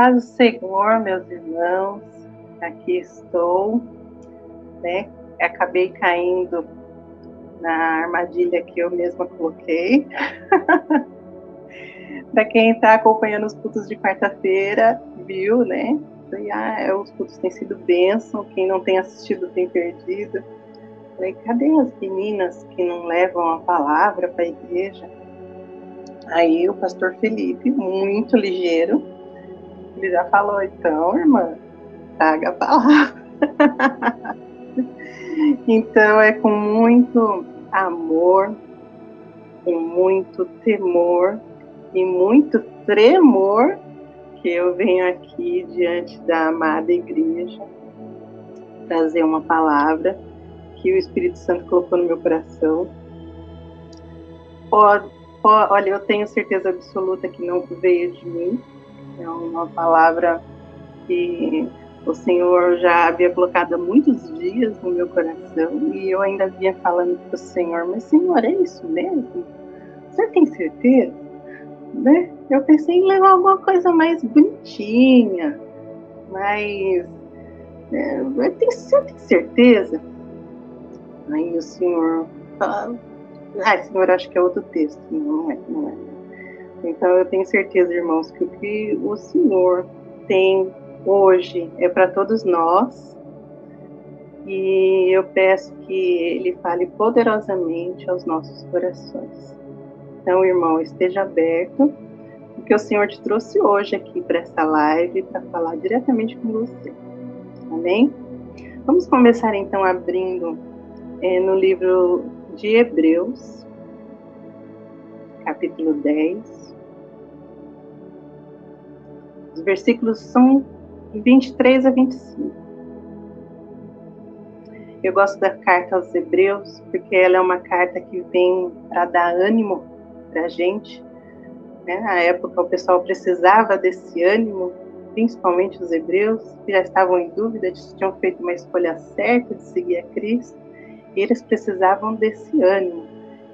paz do Senhor, meus irmãos, aqui estou, né? Acabei caindo na armadilha que eu mesma coloquei. Para quem está acompanhando os cultos de quarta-feira, viu, né? E, ah, os cultos têm sido bênção, quem não tem assistido tem perdido. Falei, cadê as meninas que não levam a palavra para a igreja? Aí o pastor Felipe, muito ligeiro, ele já falou, então, irmã, traga a palavra. então é com muito amor, com muito temor e muito tremor que eu venho aqui diante da amada igreja trazer uma palavra que o Espírito Santo colocou no meu coração. Pode, pode, olha, eu tenho certeza absoluta que não veio de mim. É uma palavra que o Senhor já havia colocado há muitos dias no meu coração e eu ainda vinha falando para o Senhor, mas Senhor, é isso mesmo? Você tem certeza? Né? Eu pensei em levar alguma coisa mais bonitinha, mas é, eu tenho, você tem certeza? Aí o Senhor fala, ah, Senhor, acho que é outro texto. Não é, não é. Então eu tenho certeza, irmãos, que o que o Senhor tem hoje é para todos nós. E eu peço que Ele fale poderosamente aos nossos corações. Então, irmão, esteja aberto, porque o Senhor te trouxe hoje aqui para essa live para falar diretamente com você. Amém? Vamos começar então abrindo é, no livro de Hebreus, capítulo 10. Os versículos são 23 a 25. Eu gosto da carta aos Hebreus porque ela é uma carta que vem para dar ânimo para a gente. Né? Na época, o pessoal precisava desse ânimo, principalmente os hebreus, que já estavam em dúvida de se tinham feito uma escolha certa de seguir a Cristo eles precisavam desse ânimo.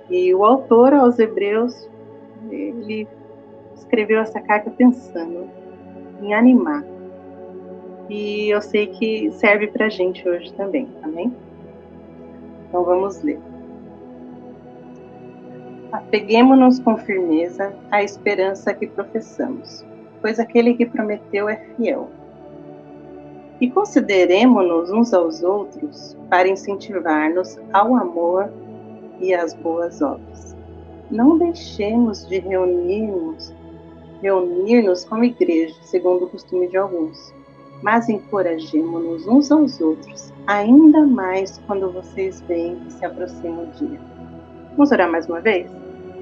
E o autor aos Hebreus, ele escreveu essa carta pensando em animar. E eu sei que serve para gente hoje também, amém? Então vamos ler. Apeguemos-nos com firmeza à esperança que professamos, pois aquele que prometeu é fiel e consideremos-nos uns aos outros para incentivar-nos ao amor e às boas obras. Não deixemos de reunirmos, reunir-nos como igreja, segundo o costume de alguns, mas encorajemos-nos uns aos outros, ainda mais quando vocês veem que se aproxima o dia. Vamos orar mais uma vez?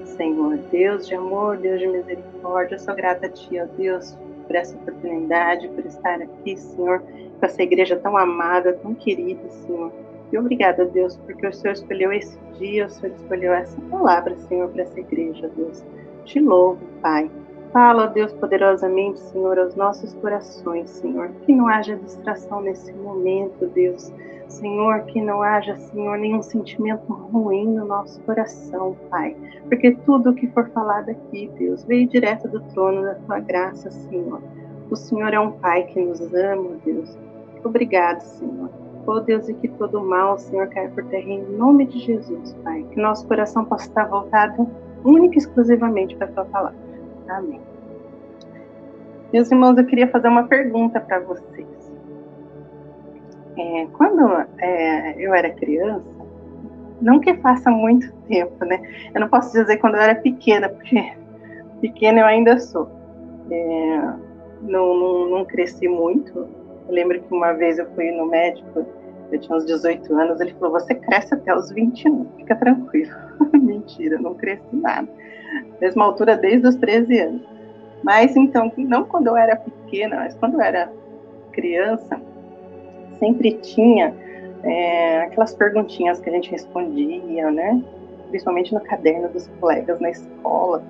Senhor, Deus de amor, Deus de misericórdia, eu sou grata a Ti, ó Deus, por essa oportunidade, por estar aqui, Senhor, com essa igreja tão amada, tão querida, Senhor. E obrigada, Deus, porque o Senhor escolheu esse dia, o Senhor escolheu essa palavra, Senhor, para essa igreja, Deus. Te louvo, Pai. Fala, Deus, poderosamente, Senhor, aos nossos corações, Senhor. Que não haja distração nesse momento, Deus. Senhor, que não haja, Senhor, nenhum sentimento ruim no nosso coração, Pai. Porque tudo que for falado aqui, Deus, veio direto do trono da tua graça, Senhor. O Senhor é um Pai que nos ama, Deus. Obrigado, Senhor. Oh Deus, e que todo mal, Senhor, caia por terra em nome de Jesus, Pai. Que nosso coração possa estar voltado única e exclusivamente para a tua palavra. Amém. Meus irmãos, eu queria fazer uma pergunta para vocês. É, quando é, eu era criança, não que faça muito tempo, né? Eu não posso dizer quando eu era pequena, porque pequena eu ainda sou. É, não, não, não, cresci muito. Eu lembro que uma vez eu fui no médico, eu tinha uns 18 anos, ele falou: Você cresce até os 21, fica tranquilo. Mentira, não cresci nada. Mesma altura desde os 13 anos. Mas então, não quando eu era pequena, mas quando eu era criança, sempre tinha é, aquelas perguntinhas que a gente respondia, né? Principalmente no caderno dos colegas na escola,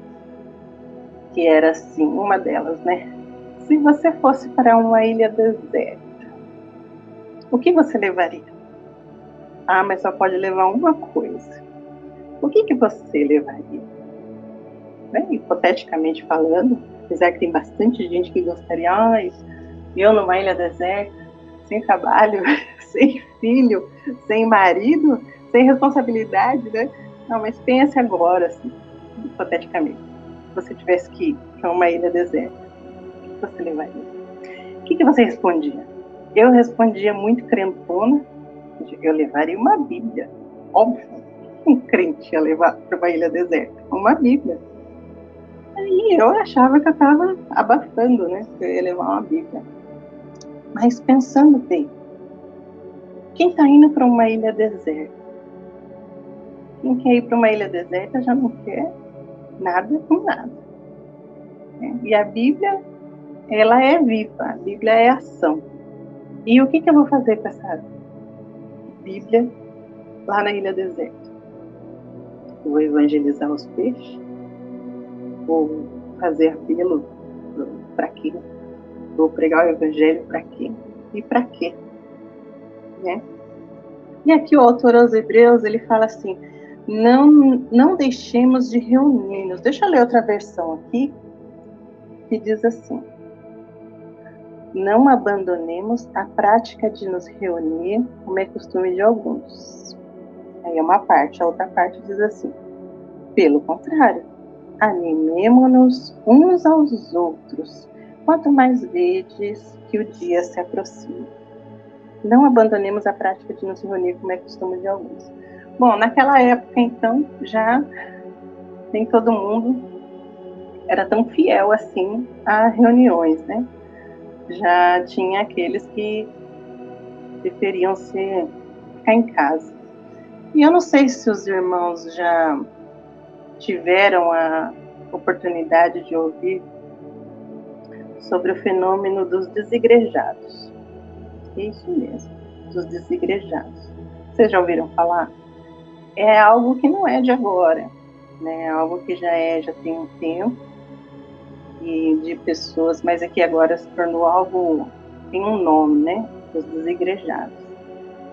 que era assim, uma delas, né? Se você fosse para uma ilha deserta, o que você levaria? Ah, mas só pode levar uma coisa. O que, que você levaria? Né? Hipoteticamente falando, apesar que tem bastante gente que gostaria, ai, eu numa ilha deserta, sem trabalho, sem filho, sem marido, sem responsabilidade, né? Não, mas pense agora, assim, hipoteticamente, se você tivesse que ir para uma ilha deserta, o que você levaria? O que, que você respondia? Eu respondia muito crentona, eu levaria uma Bíblia, óbvio. Um crente ia levar para uma ilha deserta, uma Bíblia. Aí eu achava que eu estava abafando, né? Que eu ia levar uma Bíblia. Mas pensando bem, quem está indo para uma ilha deserta? Quem quer ir para uma ilha deserta já não quer nada com nada. Né? E a Bíblia, ela é viva, a Bíblia é ação. E o que, que eu vou fazer com essa Bíblia lá na ilha deserta? Vou evangelizar os peixes? Vou fazer apelo para quê? Vou pregar o evangelho para quê? E para quê? Né? E aqui o autor aos Hebreus, ele fala assim, não, não deixemos de reunir-nos. Deixa eu ler outra versão aqui, que diz assim, não abandonemos a prática de nos reunir, como é costume de alguns. Aí é uma parte, a outra parte diz assim: pelo contrário, animemo-nos uns aos outros, quanto mais vedes que o dia se aproxima. Não abandonemos a prática de nos reunir, como é costume de alguns. Bom, naquela época, então, já nem todo mundo era tão fiel assim a reuniões, né? já tinha aqueles que preferiam ficar em casa. E eu não sei se os irmãos já tiveram a oportunidade de ouvir sobre o fenômeno dos desigrejados. Isso mesmo, dos desigrejados. Vocês já ouviram falar? É algo que não é de agora, né? É algo que já é, já tem um tempo e de pessoas, mas aqui agora se tornou algo, tem um nome, né? Os desigrejados.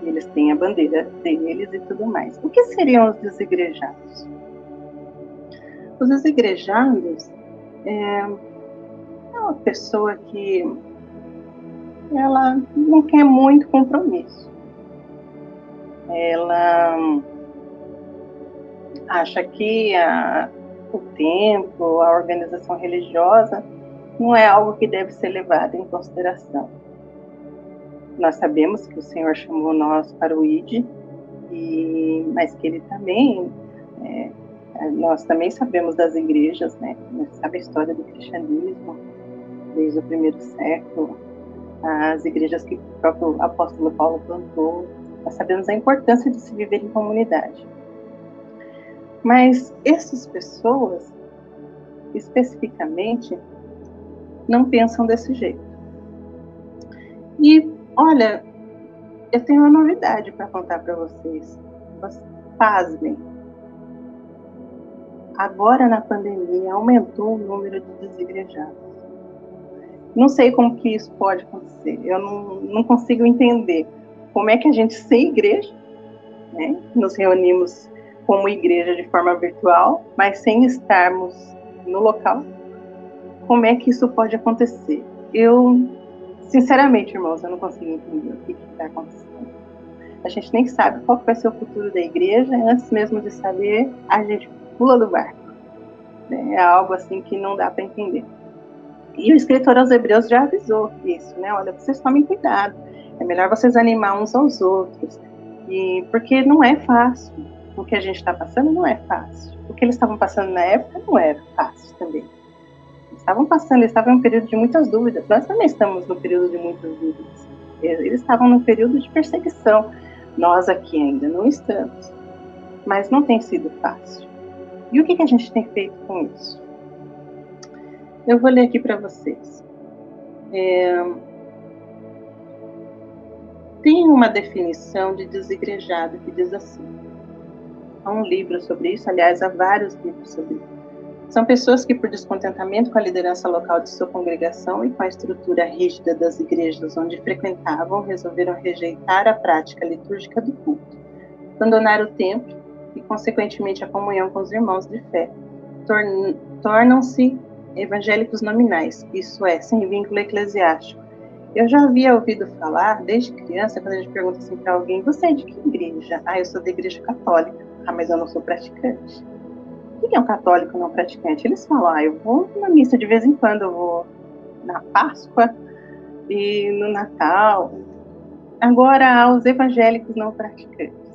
Eles têm a bandeira deles e tudo mais. O que seriam os desigrejados? Os desigrejados é, é uma pessoa que ela não quer muito compromisso. Ela acha que a, o templo, a organização religiosa, não é algo que deve ser levado em consideração. Nós sabemos que o Senhor chamou nós para o ID, e, mas que Ele também, nós também sabemos das igrejas, né? Sabe a história do cristianismo desde o primeiro século, as igrejas que o próprio apóstolo Paulo plantou. Nós sabemos a importância de se viver em comunidade. Mas essas pessoas, especificamente, não pensam desse jeito. E, olha, eu tenho uma novidade para contar para vocês. Pasmem. Agora, na pandemia, aumentou o número de desigrejados. Não sei como que isso pode acontecer. Eu não, não consigo entender como é que a gente, sem igreja, né, nos reunimos como igreja de forma virtual, mas sem estarmos no local. Como é que isso pode acontecer? Eu, sinceramente, irmãos, eu não consigo entender o que está acontecendo. A gente nem sabe qual vai ser o futuro da igreja, antes mesmo de saber, a gente pula do barco. É algo assim que não dá para entender. E o escritor aos Hebreus já avisou isso, né? Olha, vocês tomem cuidado. É melhor vocês animar uns aos outros. E porque não é fácil o que a gente está passando não é fácil. O que eles estavam passando na época não era fácil também. Eles estavam passando, eles estavam em um período de muitas dúvidas. Nós também estamos no período de muitas dúvidas. Eles estavam no período de perseguição. Nós aqui ainda não estamos. Mas não tem sido fácil. E o que, que a gente tem feito com isso? Eu vou ler aqui para vocês. É... Tem uma definição de desigrejado que diz assim: Há um livro sobre isso, aliás, há vários livros sobre isso. São pessoas que, por descontentamento com a liderança local de sua congregação e com a estrutura rígida das igrejas onde frequentavam, resolveram rejeitar a prática litúrgica do culto, abandonar o templo e, consequentemente, a comunhão com os irmãos de fé. Tornam-se evangélicos nominais, isso é, sem vínculo eclesiástico. Eu já havia ouvido falar, desde criança, quando a gente pergunta assim para alguém: Você é de que igreja? Ah, eu sou da igreja católica. Ah, mas eu não sou praticante. O que é um católico não praticante? Eles falam: Ah, eu vou na missa de vez em quando, eu vou na Páscoa e no Natal. Agora, aos evangélicos não praticantes.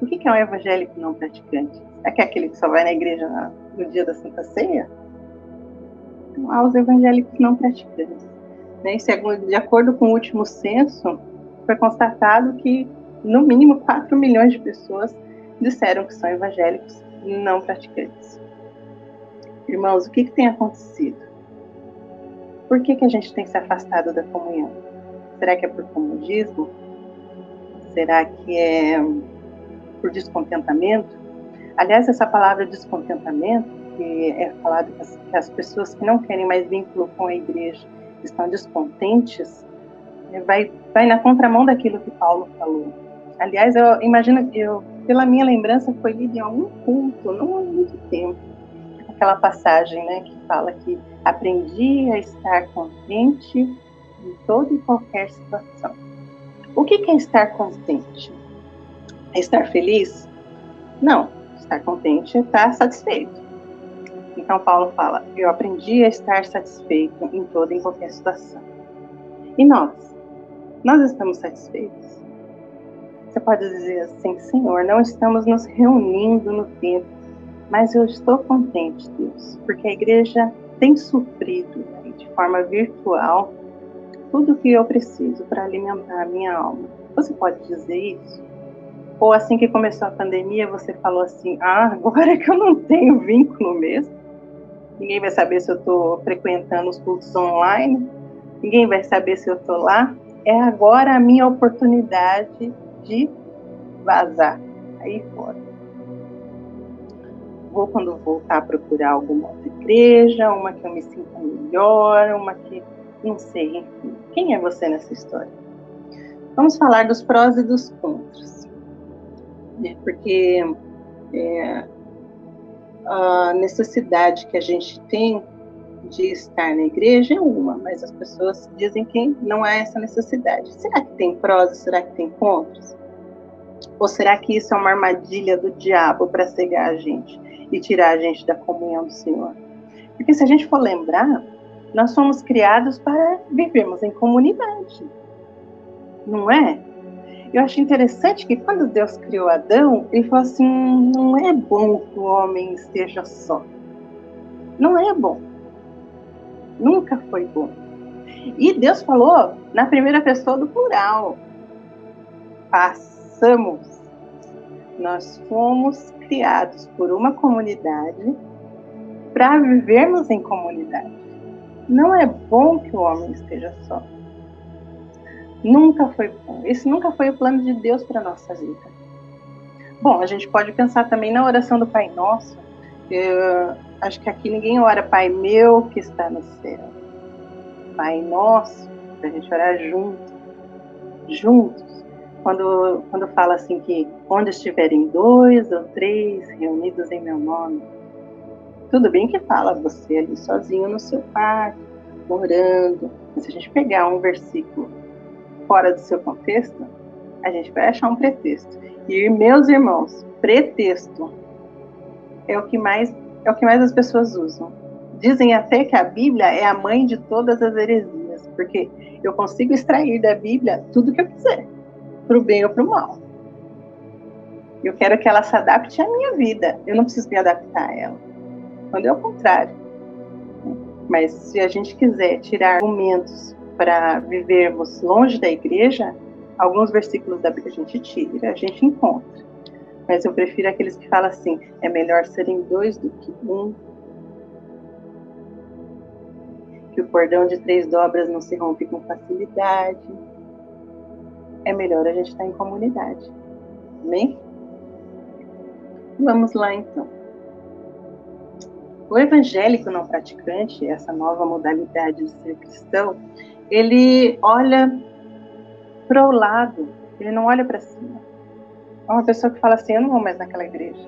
O que é um evangélico não praticante? É que é aquele que só vai na igreja no dia da Santa Ceia? Então, aos evangélicos não praticantes. Né? de acordo com o último censo, foi constatado que no mínimo 4 milhões de pessoas disseram que são evangélicos não praticantes. Irmãos, o que, que tem acontecido? Por que, que a gente tem se afastado da comunhão? Será que é por comodismo? Será que é por descontentamento? Aliás, essa palavra descontentamento, que é falado que as pessoas que não querem mais vínculo com a igreja estão descontentes, é, vai, vai na contramão daquilo que Paulo falou. Aliás, eu imagino que eu, pela minha lembrança, foi lido em algum culto, não há muito tempo, aquela passagem, né, que fala que aprendi a estar contente em toda e qualquer situação. O que é estar contente? É estar feliz? Não, estar contente é estar satisfeito. Então Paulo fala: Eu aprendi a estar satisfeito em toda e qualquer situação. E nós? Nós estamos satisfeitos? Você pode dizer assim: Senhor, não estamos nos reunindo no tempo, mas eu estou contente, Deus, porque a igreja tem suprido né, de forma virtual tudo o que eu preciso para alimentar a minha alma. Você pode dizer isso? Ou assim que começou a pandemia, você falou assim: ah, agora que eu não tenho vínculo mesmo, ninguém vai saber se eu estou frequentando os cultos online, ninguém vai saber se eu estou lá. É agora a minha oportunidade de vazar aí fora. Vou, quando voltar, procurar alguma outra igreja, uma que eu me sinta melhor, uma que. Não sei, enfim. Quem é você nessa história? Vamos falar dos prós e dos contras. Né? Porque é, a necessidade que a gente tem de estar na igreja é uma, mas as pessoas dizem que não há essa necessidade. Será que tem prós? Será que tem contras? Ou será que isso é uma armadilha do diabo para cegar a gente e tirar a gente da comunhão do Senhor? Porque se a gente for lembrar, nós somos criados para vivermos em comunidade, não é? Eu acho interessante que quando Deus criou Adão, ele falou assim: não é bom que o homem esteja só. Não é bom. Nunca foi bom. E Deus falou na primeira pessoa do plural: passamos. Nós fomos criados por uma comunidade para vivermos em comunidade. Não é bom que o homem esteja só. Nunca foi bom. Esse nunca foi o plano de Deus para nossa vida. Bom, a gente pode pensar também na oração do Pai Nosso. Eu acho que aqui ninguém ora Pai meu que está no céu. Pai Nosso, para a gente orar junto, juntos. Quando, quando fala assim que onde estiverem dois ou três reunidos em meu nome, tudo bem que fala você ali sozinho no seu quarto, orando. Mas se a gente pegar um versículo fora do seu contexto, a gente vai achar um pretexto. E meus irmãos, pretexto é o que mais é o que mais as pessoas usam. Dizem até que a Bíblia é a mãe de todas as heresias, porque eu consigo extrair da Bíblia tudo que eu quiser, para o bem ou para o mal. Eu quero que ela se adapte à minha vida. Eu não preciso me adaptar a ela. Quando é o contrário. Mas se a gente quiser tirar argumentos para vivermos longe da igreja, alguns versículos da Bíblia a gente tira, a gente encontra. Mas eu prefiro aqueles que falam assim: é melhor serem dois do que um. Que o cordão de três dobras não se rompe com facilidade. É melhor a gente estar em comunidade. Amém? Vamos lá então. O evangélico não praticante, essa nova modalidade de ser cristão, ele olha para o lado, ele não olha para cima. É uma pessoa que fala assim: eu não vou mais naquela igreja.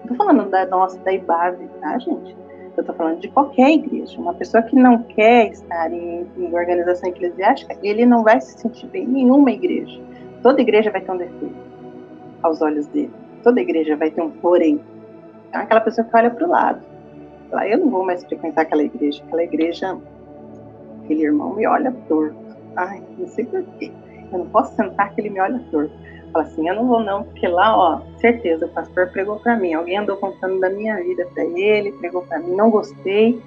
Não tô falando da nossa, da IBAV, tá, gente? Eu estou falando de qualquer igreja. Uma pessoa que não quer estar em, em organização eclesiástica, ele não vai se sentir bem em nenhuma igreja. Toda igreja vai ter um defeito aos olhos dele. Toda igreja vai ter um porém. É aquela pessoa que olha para o lado. Fala, eu não vou mais frequentar aquela igreja. Aquela igreja, aquele irmão me olha torto. Ai, não sei porquê. Eu não posso sentar que ele me olha torto. Fala assim, eu não vou não, porque lá, ó, certeza, o pastor pregou para mim. Alguém andou contando da minha vida para ele, pregou para mim, não gostei.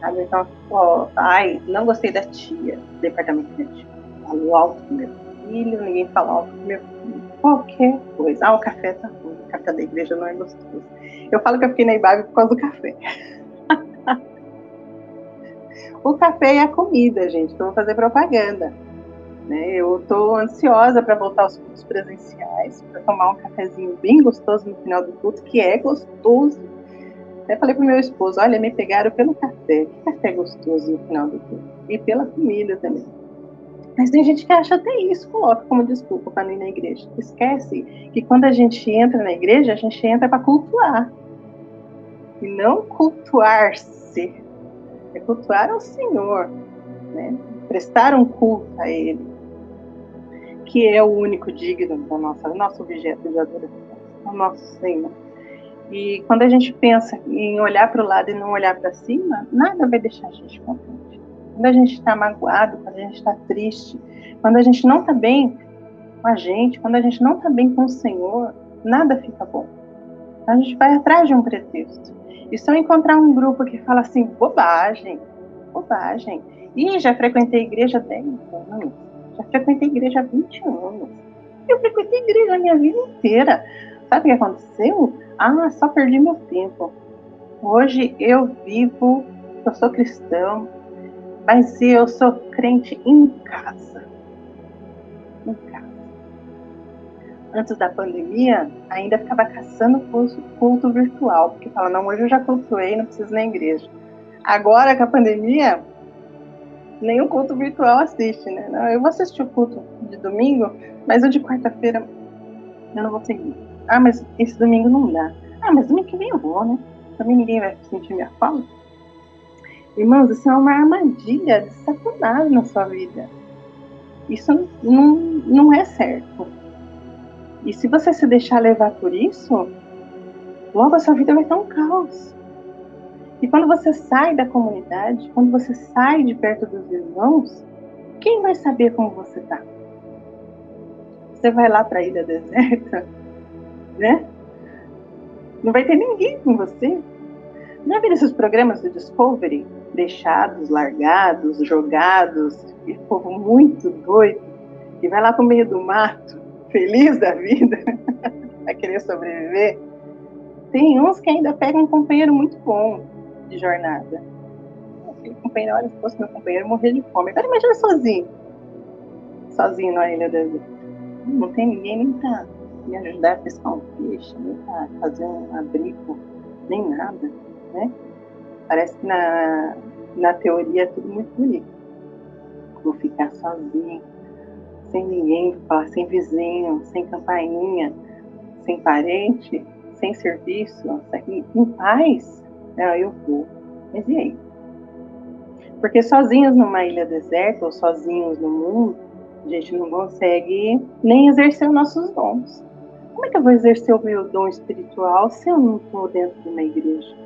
Sabe? Então, ó, ai, não gostei da tia, departamento da tia. Falou alto com meu filho, ninguém fala alto com meu filho. Qualquer coisa. Ah, o café tá ruim, café da igreja não é gostoso. Eu falo que eu fiquei na Ibabe por causa do café. o café e a comida, gente, eu vou fazer propaganda. Né? Eu estou ansiosa para voltar aos cultos presenciais, para tomar um cafezinho bem gostoso no final do culto, que é gostoso. Até falei pro meu esposo, olha, me pegaram pelo café. Que café gostoso no final do culto. E pela comida também. Mas tem gente que acha até isso, coloca como desculpa para não ir na igreja. Esquece que quando a gente entra na igreja, a gente entra para cultuar. E não cultuar-se. É cultuar ao Senhor. Né? Prestar um culto a Ele que é o único digno da nossa, nosso objeto de adoração, o nosso Senhor. E quando a gente pensa em olhar para o lado e não olhar para cima, nada vai deixar a gente contente. Quando a gente está magoado, quando a gente está triste, quando a gente não está bem com a gente, quando a gente não está bem com o Senhor, nada fica bom. A gente vai atrás de um pretexto. E só encontrar um grupo que fala assim, bobagem, bobagem. E já frequentei igreja há 10 anos já frequentei igreja há 20 anos. Eu frequentei igreja a minha vida inteira. Sabe o que aconteceu? Ah, só perdi meu tempo. Hoje eu vivo, eu sou cristão, mas eu sou crente em casa. Em casa. Antes da pandemia, ainda ficava caçando culto, culto virtual, porque fala, não, hoje eu já cultuei, não preciso na igreja. Agora com a pandemia, nenhum culto virtual assiste, né? Eu vou assistir o culto de domingo, mas o de quarta-feira eu não vou seguir. Ah, mas esse domingo não dá. Ah, mas domingo que vem eu vou, né? Também ninguém vai sentir minha falta. Irmãos, isso é uma armadilha de Satanás na sua vida. Isso não, não é certo. E se você se deixar levar por isso, logo a sua vida vai estar um caos. E quando você sai da comunidade, quando você sai de perto dos irmãos, quem vai saber como você está? Você vai lá para a ilha deserta, né? Não vai ter ninguém com você. Já viram esses programas do Discovery? Deixados, largados, jogados, e povo muito doido, que vai lá para o meio do mato, feliz da vida, vai querer sobreviver. Tem uns que ainda pegam um companheiro muito bom, de jornada. Aquele companheiro, olha, se fosse meu companheiro, morrer de fome. Agora imagina sozinho. Sozinho na ilha deserta. Não tem ninguém nem pra me ajudar a pescar um peixe, nem pra fazer um abrigo, nem nada, né? Parece que na, na teoria é tudo muito bonito. Vou ficar sozinho, sem ninguém, sem vizinho, sem campainha, sem parente, sem serviço, em paz. Ah, eu vou. Mas e aí? Porque sozinhos numa ilha deserta ou sozinhos no mundo, a gente não consegue nem exercer os nossos dons. Como é que eu vou exercer o meu dom espiritual se eu não estou dentro de uma igreja?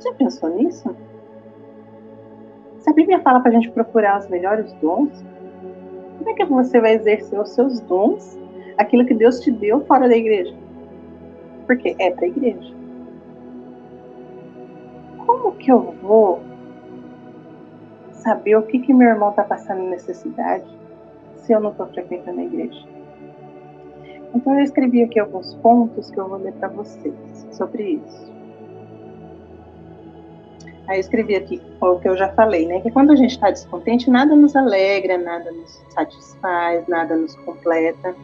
Já pensou nisso? Se a Bíblia fala para a gente procurar os melhores dons, como é que você vai exercer os seus dons, aquilo que Deus te deu fora da igreja? Porque é para a igreja como que eu vou saber o que, que meu irmão está passando necessidade se eu não estou frequentando a igreja? Então eu escrevi aqui alguns pontos que eu vou ler para vocês sobre isso. Aí eu escrevi aqui o que eu já falei, né? Que quando a gente está descontente, nada nos alegra, nada nos satisfaz, nada nos completa.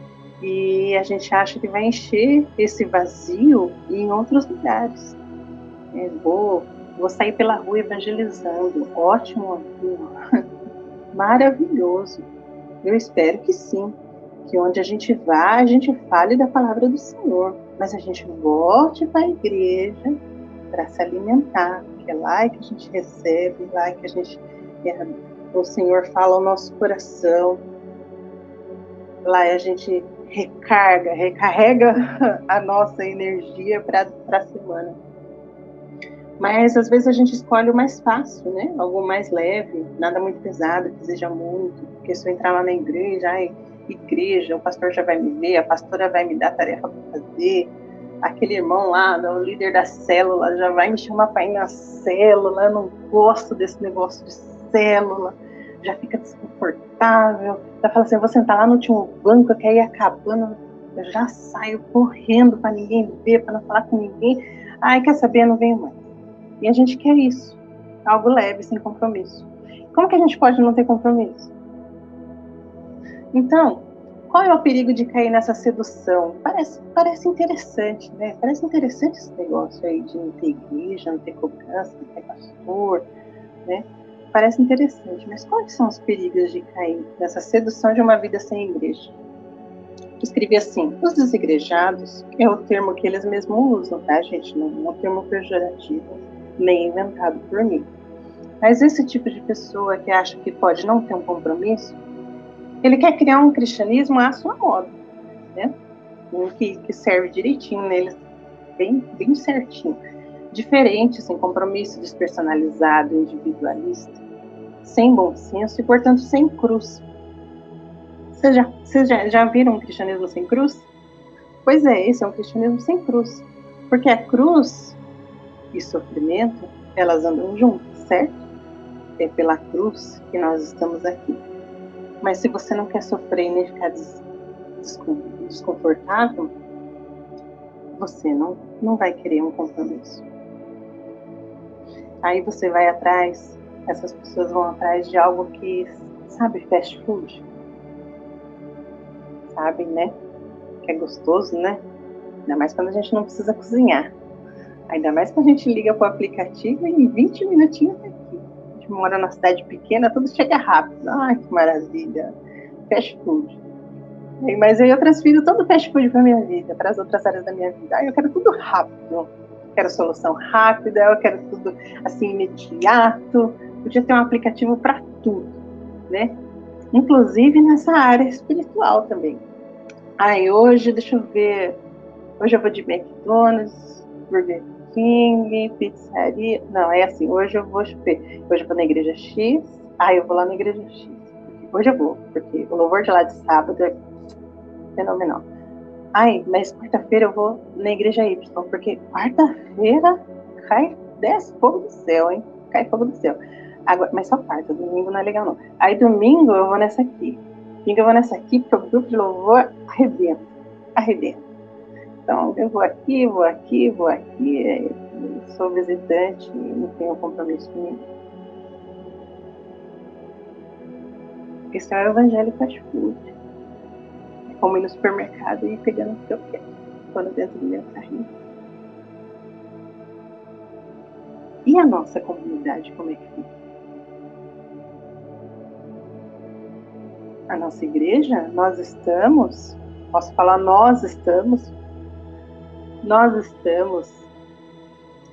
E a gente acha que vai encher esse vazio em outros lugares. É, vou Vou sair pela rua evangelizando. Ótimo, Maravilhoso. Eu espero que sim. Que onde a gente vá, a gente fale da palavra do Senhor. Mas a gente volte para a igreja para se alimentar, porque é lá que a gente recebe, lá que a gente é, o Senhor fala ao nosso coração. Lá a gente recarga, recarrega a nossa energia para a semana. Mas às vezes a gente escolhe o mais fácil, né? Algo mais leve, nada muito pesado, que seja muito. Porque se eu entrar lá na igreja, ai, igreja, o pastor já vai me ver, a pastora vai me dar tarefa para fazer, aquele irmão lá, o líder da célula, já vai me chamar para ir na célula, eu não gosto desse negócio de célula, já fica desconfortável, já fala assim, eu vou sentar lá no último banco, que aí acabando, eu já saio correndo para ninguém ver, para não falar com ninguém, ai, quer saber, eu não venho mais. E a gente quer isso, algo leve, sem compromisso. Como que a gente pode não ter compromisso? Então, qual é o perigo de cair nessa sedução? Parece, parece interessante, né? Parece interessante esse negócio aí de não ter igreja, não ter cobrança, não ter pastor, né? Parece interessante, mas quais são os perigos de cair nessa sedução de uma vida sem igreja? Escrevi assim: os desigrejados é o termo que eles mesmos usam, tá, gente? Não é um termo pejorativo nem inventado por mim. Mas esse tipo de pessoa que acha que pode não ter um compromisso, ele quer criar um cristianismo à sua moda, né? Um que, que serve direitinho neles, bem, bem certinho. Diferente, sem compromisso, despersonalizado, individualista, sem bom senso e, portanto, sem cruz. Vocês já, vocês já, já viram um cristianismo sem cruz? Pois é, esse é um cristianismo sem cruz. Porque a cruz e sofrimento, elas andam juntas, certo? É pela cruz que nós estamos aqui. Mas se você não quer sofrer nem ficar desconfortável, você não, não vai querer um compromisso. Aí você vai atrás, essas pessoas vão atrás de algo que, sabe, fast food? Sabe, né? Que é gostoso, né? Ainda mais quando a gente não precisa cozinhar. Ainda mais quando a gente liga para o aplicativo e em 20 minutinhos tá gente mora numa cidade pequena, tudo chega rápido. Ai, que maravilha. Fast food. Mas eu transfiro todo o fast food para minha vida, para as outras áreas da minha vida. Ai, eu quero tudo rápido. Eu quero solução rápida, eu quero tudo assim imediato. Podia ter um aplicativo para tudo, né? Inclusive nessa área espiritual também. Ai, hoje, deixa eu ver. Hoje eu vou de McDonald's, Burger King, pizzaria. Não, é assim, hoje eu vou. Hoje eu vou na igreja X, aí eu vou lá na igreja X. Hoje eu vou, porque o louvor de lá de sábado é fenomenal. Ai, mas quarta-feira eu vou na igreja Y, porque quarta-feira cai, desce fogo do céu, hein? Cai fogo do céu. Agora, mas só quarta, domingo não é legal não. Aí domingo eu vou nessa aqui. Domingo eu vou nessa aqui, porque o grupo de louvor arrebenta. Arrebenta. Então, eu vou aqui, vou aqui, vou aqui, sou visitante não tenho compromisso nenhum. Esse é o evangelho fast food. É como ir no supermercado e ir pegando o que eu quero, quando dentro do meu carrinho. E a nossa comunidade, como é que fica? A nossa igreja, nós estamos, posso falar nós estamos, nós estamos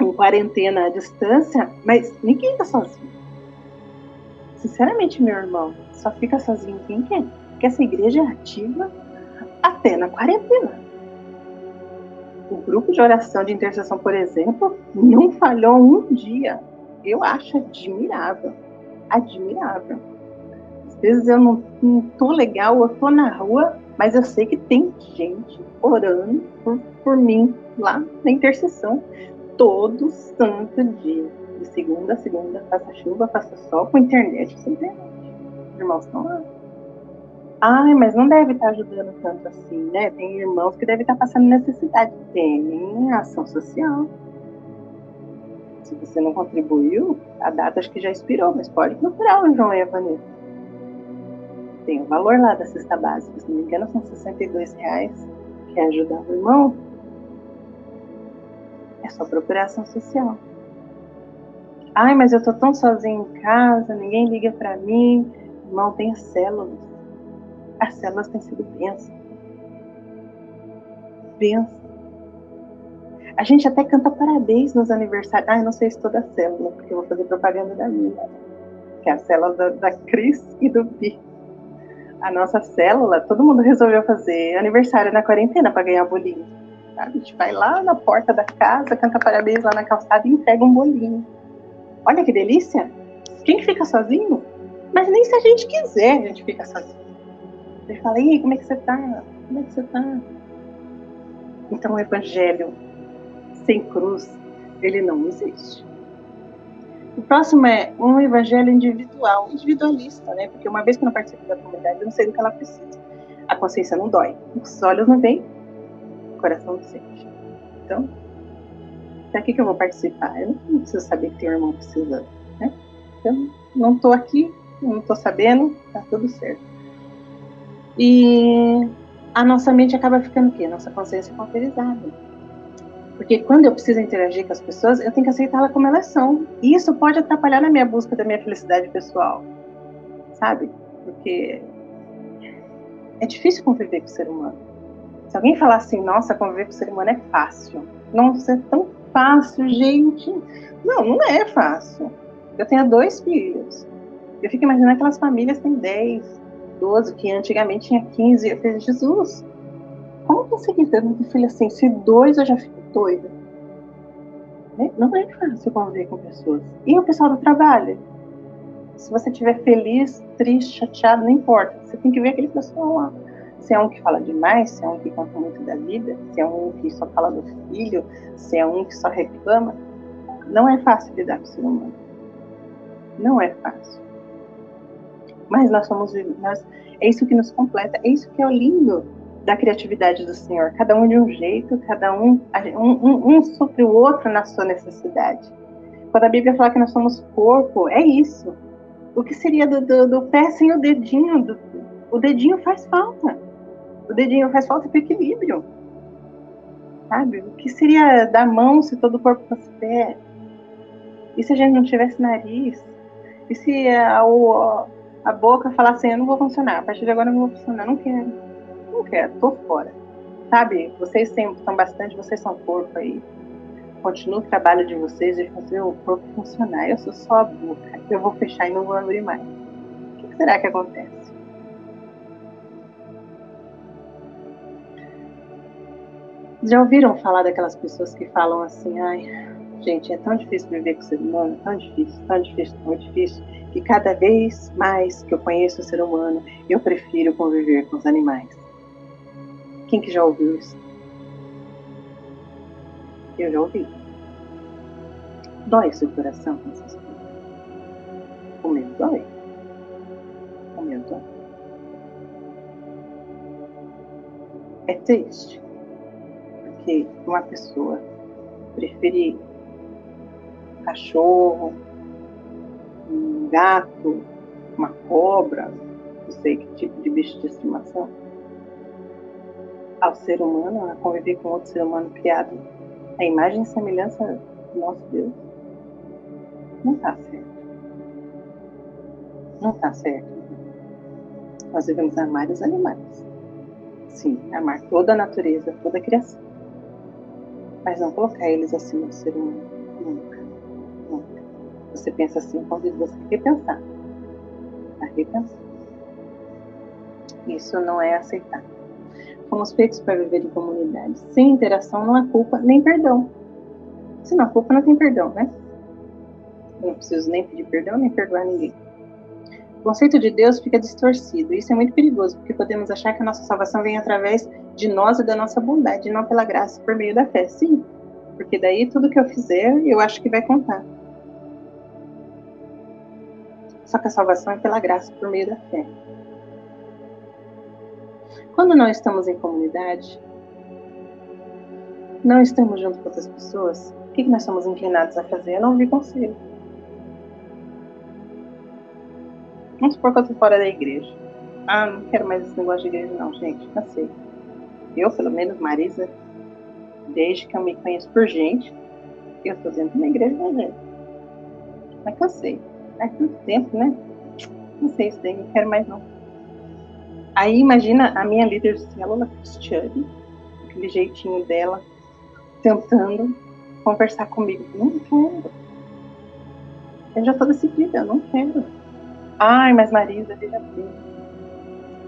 em quarentena à distância, mas ninguém está sozinho. Sinceramente, meu irmão, só fica sozinho quem quer. Porque essa igreja é ativa até na quarentena. O grupo de oração de intercessão, por exemplo, não falhou um dia. Eu acho admirável. Admirável. Às vezes eu não, não tô legal, eu tô na rua, mas eu sei que tem gente orando por, por mim lá na intercessão todo santo dia. De segunda a segunda, faça chuva, faça sol, com internet, sem internet. Os irmãos estão lá. Ai, mas não deve estar ajudando tanto assim, né? Tem irmãos que devem estar passando necessidade. Tem ação social. Se você não contribuiu, a data acho que já expirou, mas pode procurar o João e a Vanessa. Tem o valor lá da cesta básica, se não me engano, são 62 reais. Quer ajudar o irmão? É só procuração social. Ai, mas eu tô tão sozinho em casa, ninguém liga para mim. Irmão, tem as células. As células têm sido bênção. Bênção. A gente até canta parabéns nos aniversários. Eu não sei se toda a célula, porque eu vou fazer propaganda da minha, que é a célula da, da Cris e do Bi. A nossa célula, todo mundo resolveu fazer aniversário na quarentena para ganhar bolinho. A gente vai lá na porta da casa, canta parabéns lá na calçada e entrega um bolinho. Olha que delícia! Quem fica sozinho? Mas nem se a gente quiser, a gente fica sozinho. Ele fala, e como é que você tá? Como é que você tá? Então o evangelho sem cruz, ele não existe. O próximo é um evangelho individual, individualista, né? Porque uma vez que eu não participo da comunidade, eu não sei do que ela precisa. A consciência não dói, os olhos não veem, o coração não sente. Então, para que, que eu vou participar? Eu não preciso saber que tem um irmão precisando, né? Então, não estou aqui, não estou sabendo, tá tudo certo. E a nossa mente acaba ficando o quê? Nossa consciência cauterizada. Porque quando eu preciso interagir com as pessoas, eu tenho que aceitá-las como elas são. E isso pode atrapalhar na minha busca da minha felicidade pessoal. Sabe? Porque é difícil conviver com o ser humano. Se alguém falar assim, nossa, conviver com o ser humano é fácil. Nossa, é tão fácil, gente. Não, não é fácil. Eu tenho dois filhos. Eu fico imaginando aquelas famílias que têm 10, 12, que antigamente tinha 15. Eu falei, Jesus, como conseguir ter um filho assim? Se dois eu já fico doida. Né? Não é fácil conviver com pessoas. E o pessoal do trabalho? Se você estiver feliz, triste, chateado, não importa. Você tem que ver aquele pessoal lá. Se é um que fala demais, se é um que conta muito da vida, se é um que só fala do filho, se é um que só reclama, não é fácil lidar com o ser humano. Não é fácil. Mas nós somos nós, é isso que nos completa, é isso que é o lindo da criatividade do Senhor. Cada um de um jeito, cada um, um, um supre o outro na sua necessidade. Quando a Bíblia fala que nós somos corpo, é isso. O que seria do, do, do pé sem o dedinho? Do, o dedinho faz falta. O dedinho faz falta para equilíbrio. Sabe? O que seria da mão se todo o corpo fosse pé? E se a gente não tivesse nariz? E se a, a, a boca falasse assim, eu não vou funcionar, a partir de agora eu não vou funcionar, não quero. Não quero, tô fora. Sabe? Vocês são bastante, vocês são corpo aí. Continua o trabalho de vocês de fazer o corpo funcionar. Eu sou só a boca. Eu vou fechar e não vou abrir mais. O que será que acontece? Já ouviram falar daquelas pessoas que falam assim, ai, gente, é tão difícil viver com o ser humano, tão difícil, tão difícil, tão difícil, que cada vez mais que eu conheço o ser humano, eu prefiro conviver com os animais. Quem que já ouviu isso? Eu já ouvi. Dói seu coração essas coisas. O meu dói. O meu dói. É triste. Porque uma pessoa preferir cachorro, um gato, uma cobra, não sei que tipo de bicho de estimação, ao ser humano, a conviver com outro ser humano criado a imagem e semelhança do nosso Deus, não está certo. Não está certo. Nós devemos amar os animais. Sim, amar toda a natureza, toda a criação. Mas não colocar eles acima do ser humano. Nunca. Nunca. Você pensa assim, convido você a repensar. A repensar. Isso não é aceitável. Fomos feitos para viver em comunidade. Sem interação não há culpa nem perdão. Se não há culpa, não tem perdão, né? Eu não preciso nem pedir perdão, nem perdoar ninguém. O conceito de Deus fica distorcido. Isso é muito perigoso, porque podemos achar que a nossa salvação vem através de nós e da nossa bondade, e não pela graça por meio da fé. Sim, porque daí tudo que eu fizer, eu acho que vai contar. Só que a salvação é pela graça por meio da fé. Quando não estamos em comunidade, não estamos junto com outras pessoas, o que nós somos inclinados a fazer? É não ouvir conselho. Vamos supor que eu estou fora da igreja. Ah, não quero mais esse negócio de igreja, não, gente. Cansei. Eu, pelo menos, Marisa, desde que eu me conheço por gente, eu estou dentro de uma igreja evangélica. Mas cansei. Faz tanto tempo, né? Não sei isso daí, não quero mais não. Aí imagina a minha líder de célula, Cristiane, aquele jeitinho dela, tentando conversar comigo. Não quero. Eu já estou decidida, eu não quero. Ai, mas Marisa, veja bem.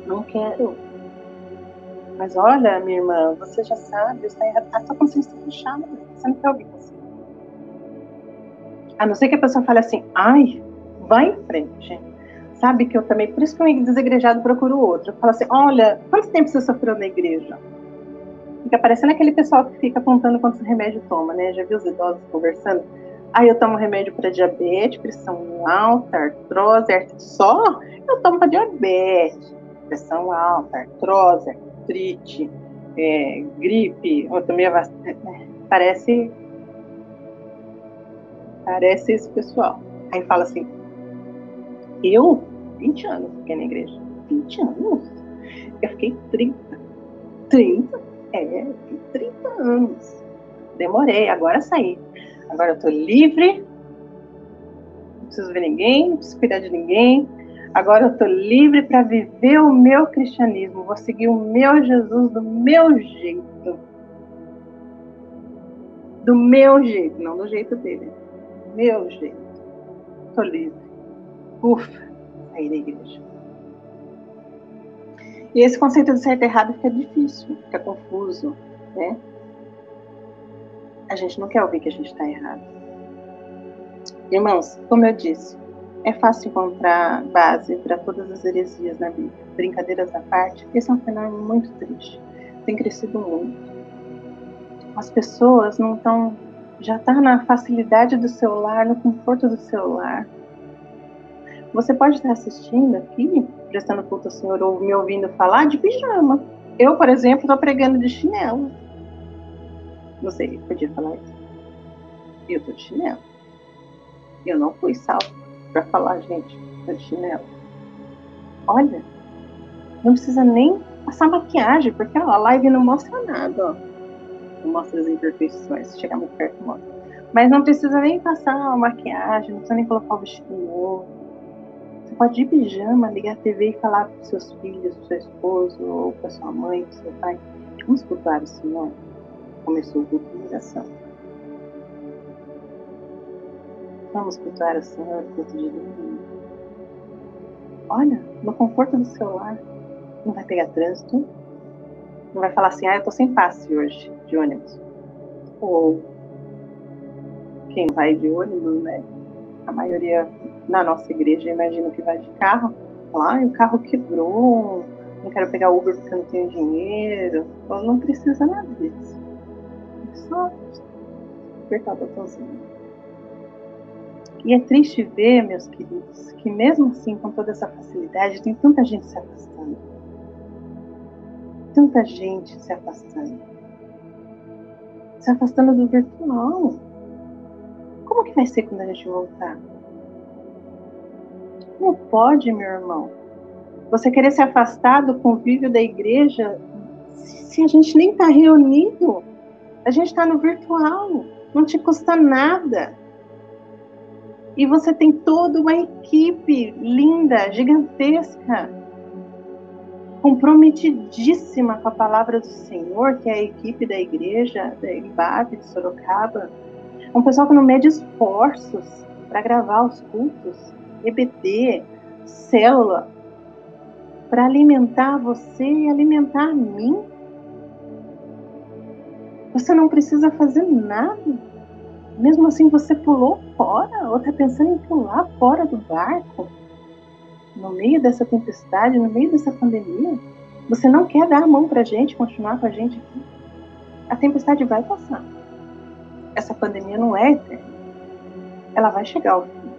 Não quero. Mas olha, minha irmã, você já sabe, está. A sua consciência está fechada. Você não quer ouvir você. A não ser que a pessoa fale assim, ai, vai em frente. Sabe que eu também, por isso que um desegrejado procura o outro. Eu falo assim, olha, quanto tempo você sofreu na igreja? Fica parecendo aquele pessoal que fica apontando quantos remédios toma, né? Já viu os idosos conversando? Aí eu tomo remédio para diabetes, pressão alta, artrose, artrite. Só eu tomo para diabetes, pressão alta, artrose, artrite, é, gripe, eu tomei a vacina. É, parece. Parece esse pessoal. Aí fala assim: eu, 20 anos, fiquei na igreja. 20 anos? Eu fiquei 30. 30? É, 30 anos. Demorei, agora saí. Agora eu tô livre, não preciso ver ninguém, não preciso cuidar de ninguém. Agora eu tô livre para viver o meu cristianismo. Vou seguir o meu Jesus do meu jeito. Do meu jeito, não do jeito dele. Meu jeito. Tô livre. Ufa, saí da igreja. E esse conceito de certo e errado fica difícil, fica confuso, né? A gente não quer ouvir que a gente está errado. Irmãos, como eu disse, é fácil encontrar base para todas as heresias na Bíblia. Brincadeiras à parte, esse é um fenômeno muito triste. Tem crescido muito. As pessoas não estão. Já está na facilidade do celular, no conforto do celular. Você pode estar assistindo aqui, prestando culto ao Senhor, ou me ouvindo falar de pijama. Eu, por exemplo, estou pregando de chinelo. Não sei, podia falar isso. Eu estou de chinelo. Eu não fui salvo para falar, gente, tô de chinelo. Olha, não precisa nem passar maquiagem, porque ó, a live não mostra nada, ó. Não mostra as imperfeições, se chegar muito perto mostra. Mas não precisa nem passar maquiagem, não precisa nem colocar o vestido novo você pode ir de pijama, ligar a TV e falar para seus filhos, para seu esposo, ou para sua mãe, para seu pai. Vamos cultuar o Senhor. Começou de oração. Vamos cultuar o Senhor, culto de domingo. Olha, no conforto do seu lar. Não vai pegar trânsito. Não vai falar assim, ah, eu tô sem passe hoje, de ônibus. Ou quem vai de ônibus, né? A maioria na nossa igreja, imagino que vai de carro. Lá, ah, o carro quebrou, não quero pegar Uber porque eu não tenho dinheiro. Então, não precisa nada disso. É só apertar o botãozinho. E é triste ver, meus queridos, que mesmo assim, com toda essa facilidade, tem tanta gente se afastando. Tanta gente se afastando. Se afastando do virtual. Como que vai ser quando a gente voltar? Como pode, meu irmão? Você querer se afastar do convívio da igreja se a gente nem está reunido? A gente está no virtual, não te custa nada. E você tem toda uma equipe linda, gigantesca, comprometidíssima com a palavra do Senhor, que é a equipe da igreja, da IBAB de Sorocaba. Um pessoal que não mede esforços para gravar os cultos EBD, célula, para alimentar você e alimentar a mim. Você não precisa fazer nada. Mesmo assim, você pulou fora ou está pensando em pular fora do barco no meio dessa tempestade, no meio dessa pandemia. Você não quer dar a mão para a gente, continuar com a gente aqui. A tempestade vai passar. Essa pandemia não é eterna. Ela vai chegar ao fim.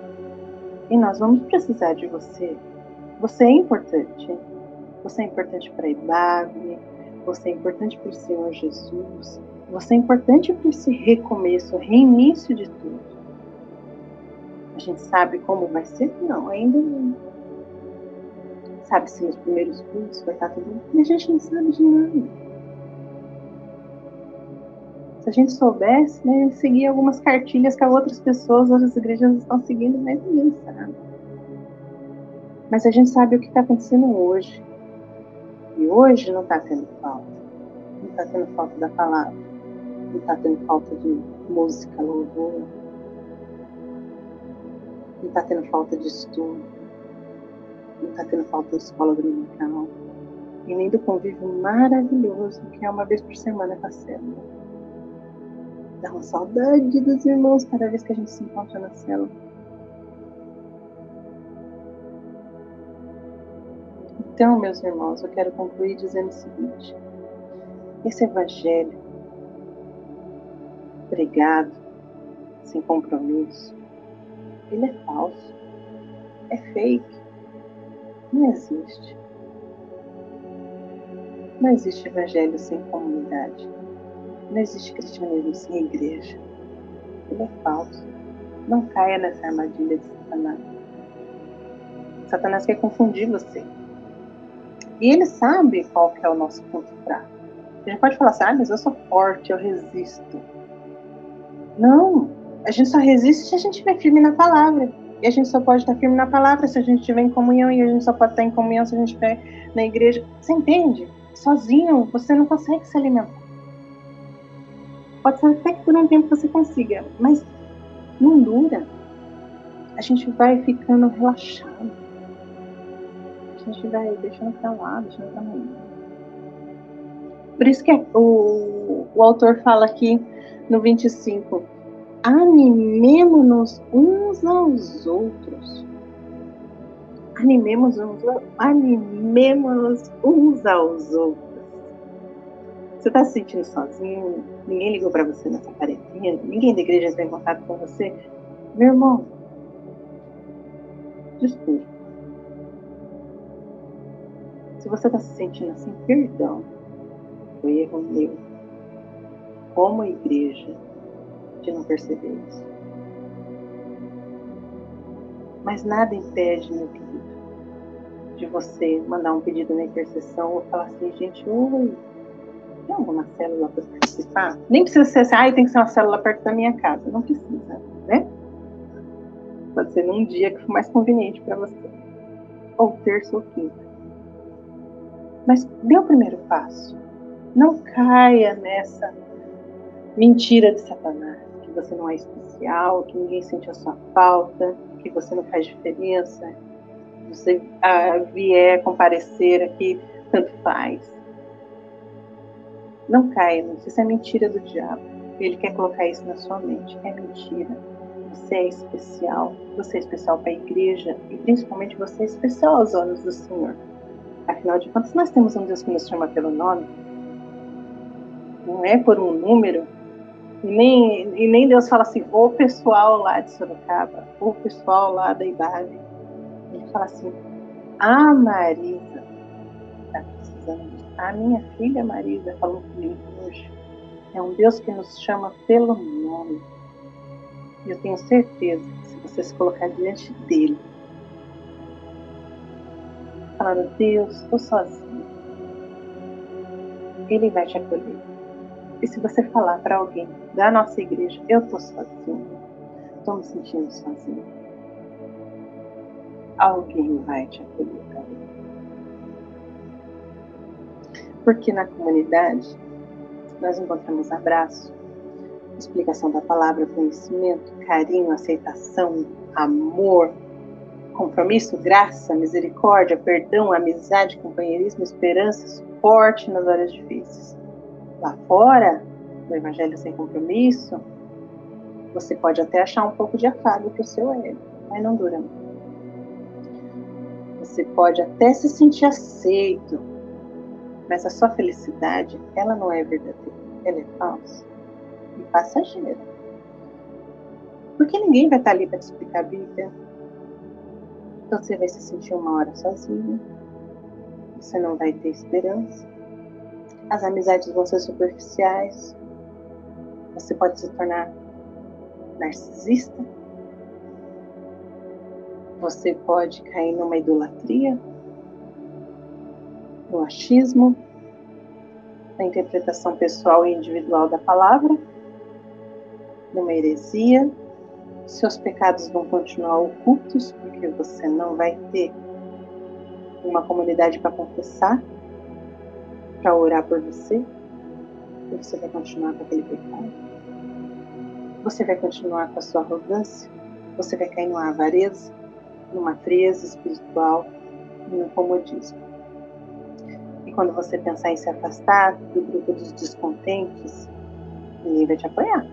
E nós vamos precisar de você. Você é importante. Você é importante para a IBAB, você é importante para o Senhor Jesus, você é importante para esse recomeço, reinício de tudo. A gente sabe como vai ser? Não, ainda não. Sabe se nos primeiros cultos vai estar tudo bem? A gente não sabe de nada. Se a gente soubesse, né, seguir algumas cartilhas que outras pessoas, outras igrejas estão seguindo, mas ninguém sabe. Mas a gente sabe o que está acontecendo hoje. E hoje não está tendo falta. Não está tendo falta da palavra. não está tendo falta de música, louvor, não está tendo falta de estudo, não está tendo falta de escola dominical, e nem do convívio maravilhoso que é uma vez por semana com a célula. Dá uma saudade dos irmãos cada vez que a gente se encontra na célula. Então, meus irmãos, eu quero concluir dizendo o seguinte: esse evangelho pregado sem compromisso, ele é falso, é fake, não existe. Não existe evangelho sem comunidade. Não existe cristianismo sem igreja. Ele é falso. Não caia nessa armadilha de Satanás. Satanás quer confundir você. E ele sabe qual que é o nosso ponto fraco. A gente pode falar assim, ah, mas eu sou forte, eu resisto. Não, a gente só resiste se a gente estiver firme na palavra. E a gente só pode estar firme na palavra se a gente estiver em comunhão, e a gente só pode estar em comunhão se a gente estiver na igreja. Você entende? Sozinho você não consegue se alimentar. Pode ser até que por um tempo você consiga, mas não dura. A gente vai ficando relaxado. A gente vai deixando pra lá, deixando pra amanhã. Por isso que o, o autor fala aqui no 25: animemos-nos uns aos outros. Animemos uns, animemos uns aos outros. Você está se sentindo sozinho? Ninguém ligou para você nessa quarentena? Ninguém da igreja está em contato com você? Meu irmão, desculpa. Se você está se sentindo assim, perdão. Foi erro meu como igreja de não perceber isso. Mas nada impede, meu querido, de você mandar um pedido na intercessão ou falar assim, gente, oi, tem alguma célula para participar? Nem precisa ser assim, ah, tem que ser uma célula perto da minha casa. Não precisa, né? Pode ser num dia que for mais conveniente para você. Ou terça ou quinta. Mas dê o primeiro passo. Não caia nessa mentira de Satanás, que você não é especial, que ninguém sente a sua falta, que você não faz diferença, você ah, vier comparecer aqui, tanto faz. Não caia nisso, isso é mentira do diabo. Ele quer colocar isso na sua mente. É mentira. Você é especial. Você é especial para a igreja e principalmente você é especial aos olhos do Senhor. Afinal de contas, nós temos um Deus que nos chama pelo nome. Não é por um número, e nem, e nem Deus fala assim, o pessoal lá de Sorocaba, o pessoal lá da Ibabe. Ele fala assim, a Marisa está precisando. A minha filha Marisa falou comigo hoje. É um Deus que nos chama pelo nome. E eu tenho certeza que se você se colocar diante dele, falando, Deus, estou sozinho, ele vai te acolher. E se você falar para alguém da nossa igreja, eu estou sozinho, estou me sentindo sozinho, alguém vai te acolher também. Porque na comunidade nós encontramos abraço, explicação da palavra, conhecimento, carinho, aceitação, amor, compromisso, graça, misericórdia, perdão, amizade, companheirismo, esperança, suporte nas horas difíceis lá fora, no Evangelho sem compromisso, você pode até achar um pouco de afago para o seu ego, mas não dura. Você pode até se sentir aceito, mas a sua felicidade, ela não é verdadeira, ela é falsa e passageira. Porque ninguém vai estar ali para te explicar a Bíblia. Então você vai se sentir uma hora sozinho, você não vai ter esperança, as amizades vão ser superficiais, você pode se tornar narcisista, você pode cair numa idolatria, no achismo, na interpretação pessoal e individual da palavra, numa heresia. Seus pecados vão continuar ocultos, porque você não vai ter uma comunidade para confessar para orar por você, E você vai continuar com aquele pecado? Você vai continuar com a sua arrogância? Você vai cair numa avareza, numa frieza espiritual e no comodismo. Quando você pensar em se afastar do grupo dos descontentes, ninguém vai te apoiar.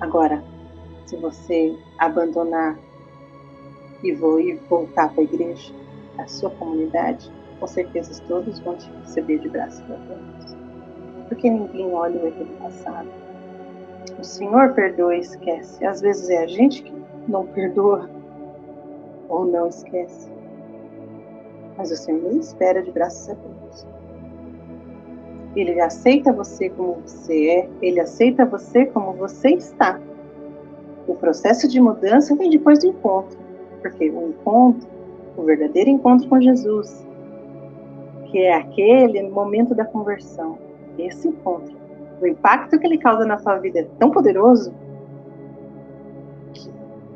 Agora, se você abandonar e voltar para a igreja, a sua comunidade, com certeza todos vão te receber de braços abertos. Porque ninguém olha o erro do passado. O Senhor perdoa e esquece. Às vezes é a gente que não perdoa ou não esquece. Mas o Senhor espera de braços abertos. Ele aceita você como você é, ele aceita você como você está. O processo de mudança vem depois do encontro, porque o encontro, o verdadeiro encontro com Jesus, que é aquele momento da conversão, esse encontro, o impacto que ele causa na sua vida é tão poderoso que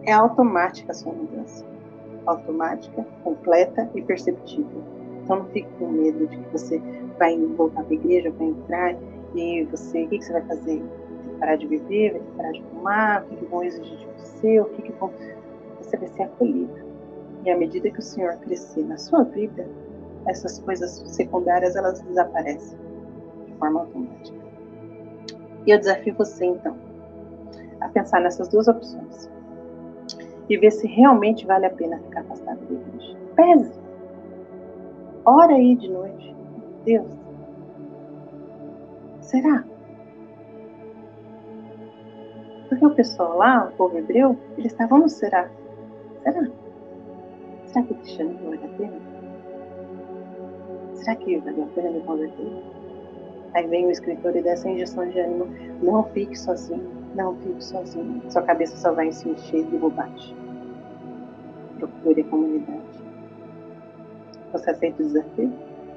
é automática a sua mudança. Automática, completa e perceptível. Então não fique com medo de que você vai voltar para a igreja, vai entrar e você, o que, você vai fazer? parar de beber, vai parar de fumar, o que, que vão exigir de você, o que, que vão. Você vai ser acolhido. E à medida que o Senhor crescer na sua vida, essas coisas secundárias elas desaparecem de forma automática. E eu desafio você então a pensar nessas duas opções e ver se realmente vale a pena ficar afastado da igreja. Pese. Ora aí de noite. Deus. Será? Porque o pessoal lá, o povo hebreu, eles estavam no será. Será? Será que o cristianismo vale a pena? Será que vale a pena me converter? Aí vem o escritor e dá essa injeção de ânimo. Não fique sozinho, não fique sozinho. Sua cabeça só vai se encher de bobagem. Procure a comunidade. Você aceita o desafio?